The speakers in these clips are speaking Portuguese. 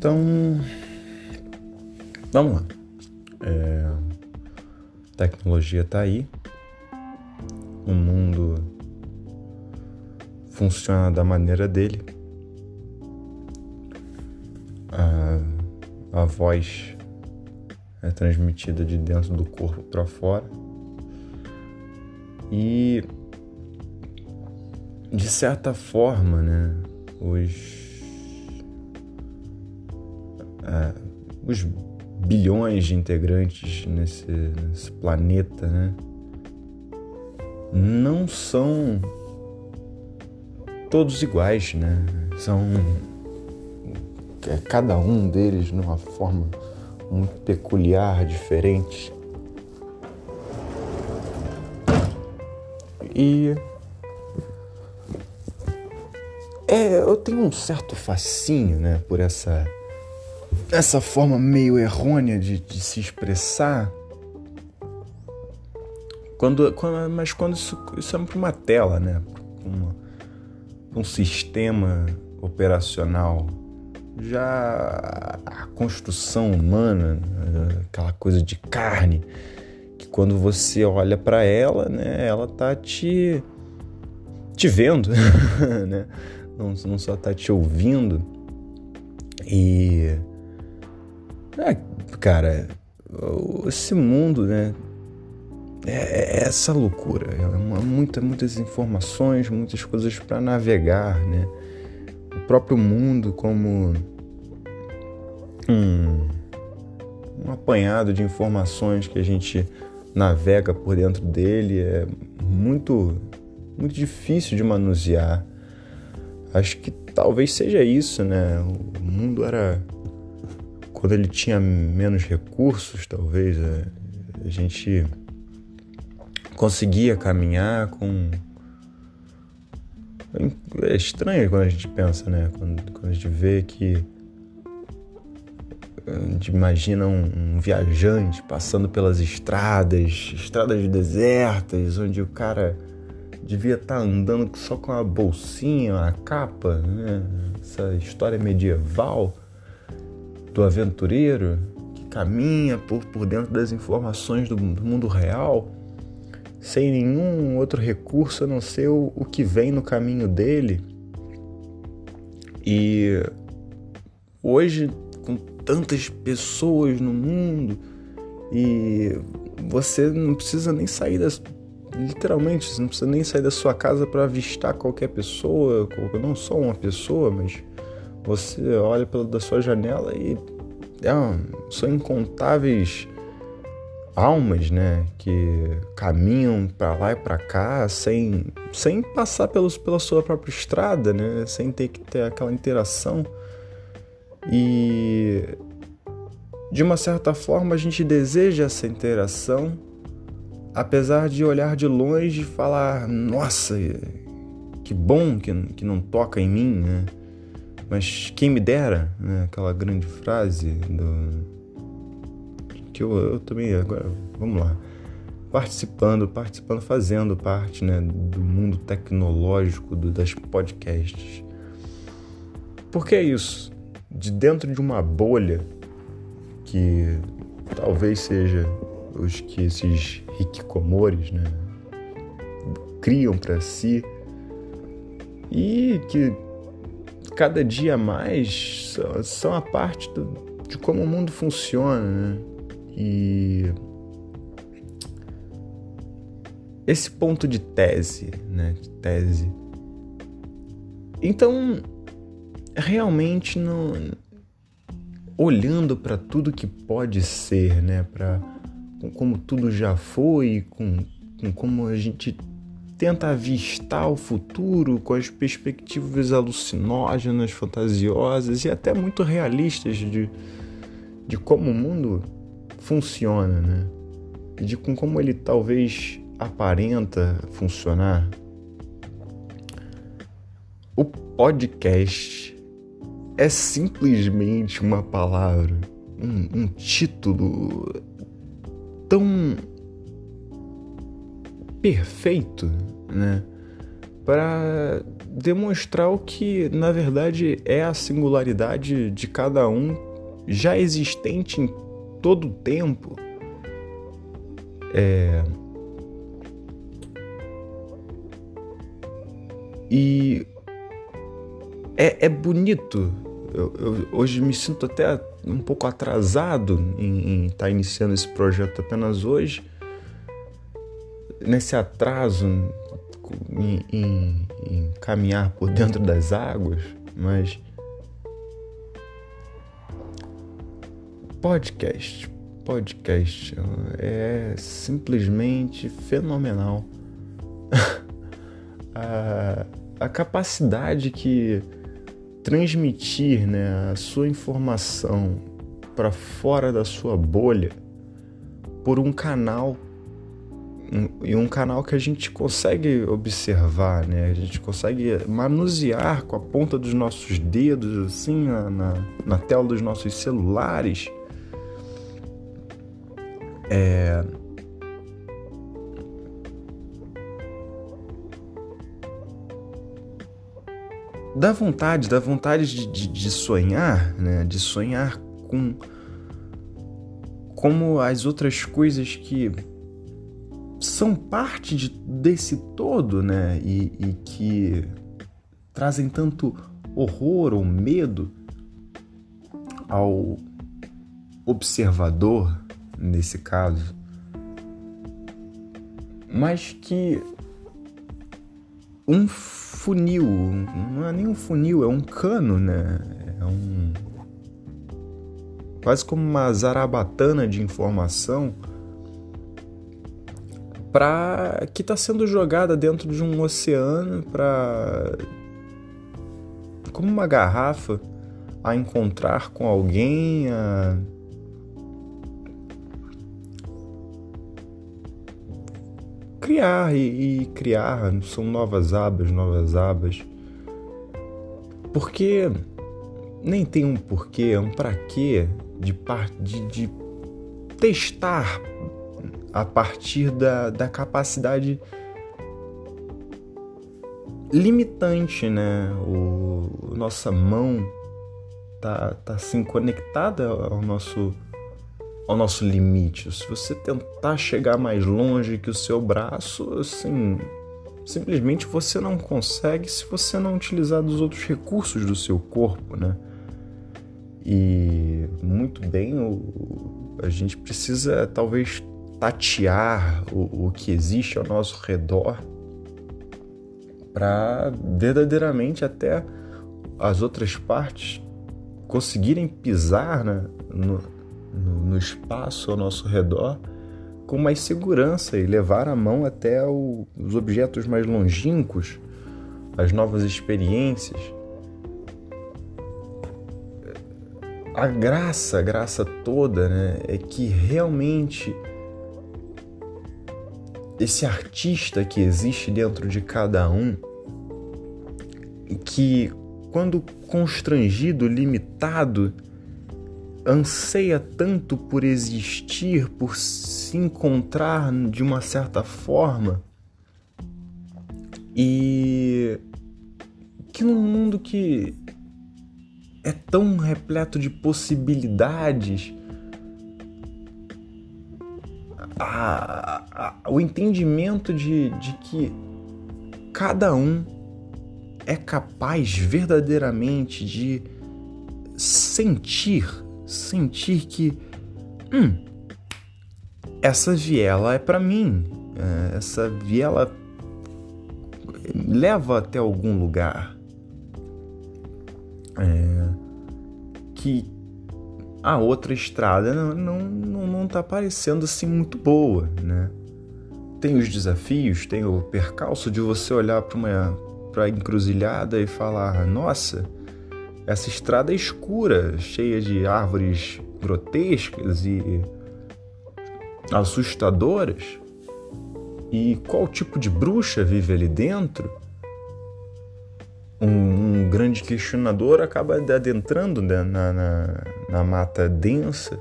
Então, vamos lá. É, tecnologia está aí, o mundo funciona da maneira dele. A, a voz é transmitida de dentro do corpo para fora. E de certa forma, né, os os bilhões de integrantes nesse, nesse planeta, né, não são todos iguais, né? São é, cada um deles de uma forma muito peculiar, diferente. E é, eu tenho um certo fascínio, né, por essa essa forma meio errônea de, de se expressar. Quando, quando, mas quando isso, isso é para uma tela, né, uma, um sistema operacional já a construção humana, aquela coisa de carne, que quando você olha para ela, né, ela tá te te vendo, né? Não, não só tá te ouvindo. E é, cara, esse mundo, né, é, é essa loucura, é uma, muita, muitas informações, muitas coisas para navegar, né? O próprio mundo como um, um apanhado de informações que a gente navega por dentro dele é muito, muito difícil de manusear. Acho que talvez seja isso, né? O mundo era quando ele tinha menos recursos, talvez a gente conseguia caminhar com. É estranho quando a gente pensa, né? Quando, quando a gente vê que. A gente imagina um, um viajante passando pelas estradas, estradas desertas, onde o cara devia estar tá andando só com a bolsinha, a capa, né? Essa história medieval do aventureiro que caminha por, por dentro das informações do, do mundo real sem nenhum outro recurso a não ser o, o que vem no caminho dele. E hoje, com tantas pessoas no mundo, e você não precisa nem sair das. Literalmente, você não precisa nem sair da sua casa para avistar qualquer pessoa, não só uma pessoa, mas você olha pela da sua janela e é, são incontáveis almas, né, que caminham para lá e para cá sem, sem passar pelos, pela sua própria estrada, né, sem ter que ter aquela interação. E de uma certa forma a gente deseja essa interação, apesar de olhar de longe e falar: nossa, que bom que, que não toca em mim, né? Mas quem me dera, né? aquela grande frase do que eu, eu também agora vamos lá participando, participando, fazendo parte né, do mundo tecnológico do, das podcasts. Porque é isso, de dentro de uma bolha que talvez seja os que esses hikikomores né, criam para si e que cada dia mais são, a parte do, de como o mundo funciona, né? E esse ponto de tese, né, de tese. Então, realmente não olhando para tudo que pode ser, né, para como tudo já foi, com, com como a gente tenta avistar o futuro com as perspectivas alucinógenas, fantasiosas e até muito realistas de, de como o mundo funciona, né? E de com como ele talvez aparenta funcionar. O podcast é simplesmente uma palavra, um, um título tão perfeito, né? Para demonstrar o que na verdade é a singularidade de cada um já existente em todo o tempo. É... E é, é bonito. Eu, eu, hoje me sinto até um pouco atrasado em estar tá iniciando esse projeto apenas hoje. Nesse atraso em, em, em caminhar por dentro das águas, mas podcast, podcast é simplesmente fenomenal. a, a capacidade que transmitir né, a sua informação para fora da sua bolha por um canal e um, canal que a gente consegue observar, né? A gente consegue manusear com a ponta dos nossos dedos, assim, na, na, na tela dos nossos celulares. É, dá vontade, dá vontade de, de, de, sonhar, né? De sonhar com como as outras coisas que são parte de, desse todo, né? E, e que trazem tanto horror ou medo ao observador, nesse caso, mas que um funil, não é nem um funil, é um cano, né? É um. quase como uma zarabatana de informação para que está sendo jogada dentro de um oceano para como uma garrafa a encontrar com alguém a criar e, e criar são novas abas, novas abas. Porque nem tem um porquê, é um para quê de, de, de testar a partir da, da capacidade limitante, né? O, nossa mão tá, tá assim conectada ao nosso ao nosso limite. Se você tentar chegar mais longe que o seu braço, assim, simplesmente você não consegue se você não utilizar dos outros recursos do seu corpo, né? E muito bem, o, a gente precisa talvez tatear o, o que existe ao nosso redor para verdadeiramente até as outras partes conseguirem pisar né, no, no, no, espaço ao nosso redor com mais segurança e levar a mão até o, os objetos mais longínquos, as novas experiências. A graça, a graça toda, né, é que realmente esse artista que existe dentro de cada um, que quando constrangido, limitado, anseia tanto por existir, por se encontrar de uma certa forma, e que num mundo que é tão repleto de possibilidades, a, o entendimento de, de que cada um é capaz verdadeiramente de sentir, sentir que, hum, essa viela é para mim, é, essa viela leva até algum lugar. É, que a outra estrada não, não, não, não tá parecendo assim muito boa, né? Tem os desafios, tem o percalço de você olhar para uma pra encruzilhada e falar: nossa, essa estrada é escura, cheia de árvores grotescas e assustadoras. E qual tipo de bruxa vive ali dentro? um, um grande questionador acaba adentrando né, na, na, na mata densa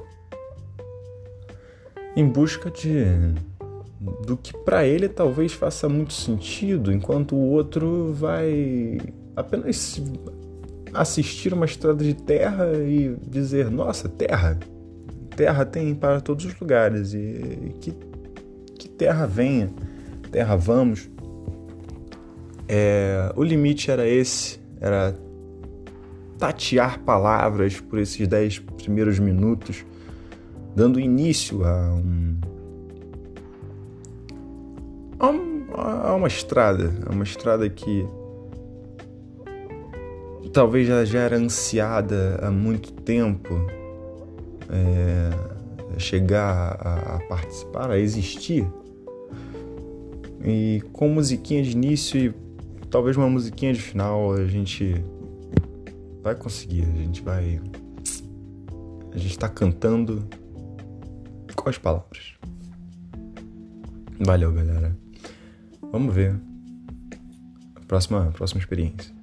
em busca de do que para ele talvez faça muito sentido, enquanto o outro vai apenas assistir uma estrada de terra e dizer: Nossa, terra! Terra tem para todos os lugares e que, que terra venha, terra vamos. É, o limite era esse, era tatear palavras por esses dez primeiros minutos, dando início a um a uma estrada, a uma estrada que talvez já, já era ansiada há muito tempo é, chegar a, a, participar, a existir. E com musiquinha de início e talvez uma musiquinha de final, a gente vai conseguir, a gente vai. A gente está cantando com as palavras. Valeu, galera. Vamos ver próxima, próxima experiência.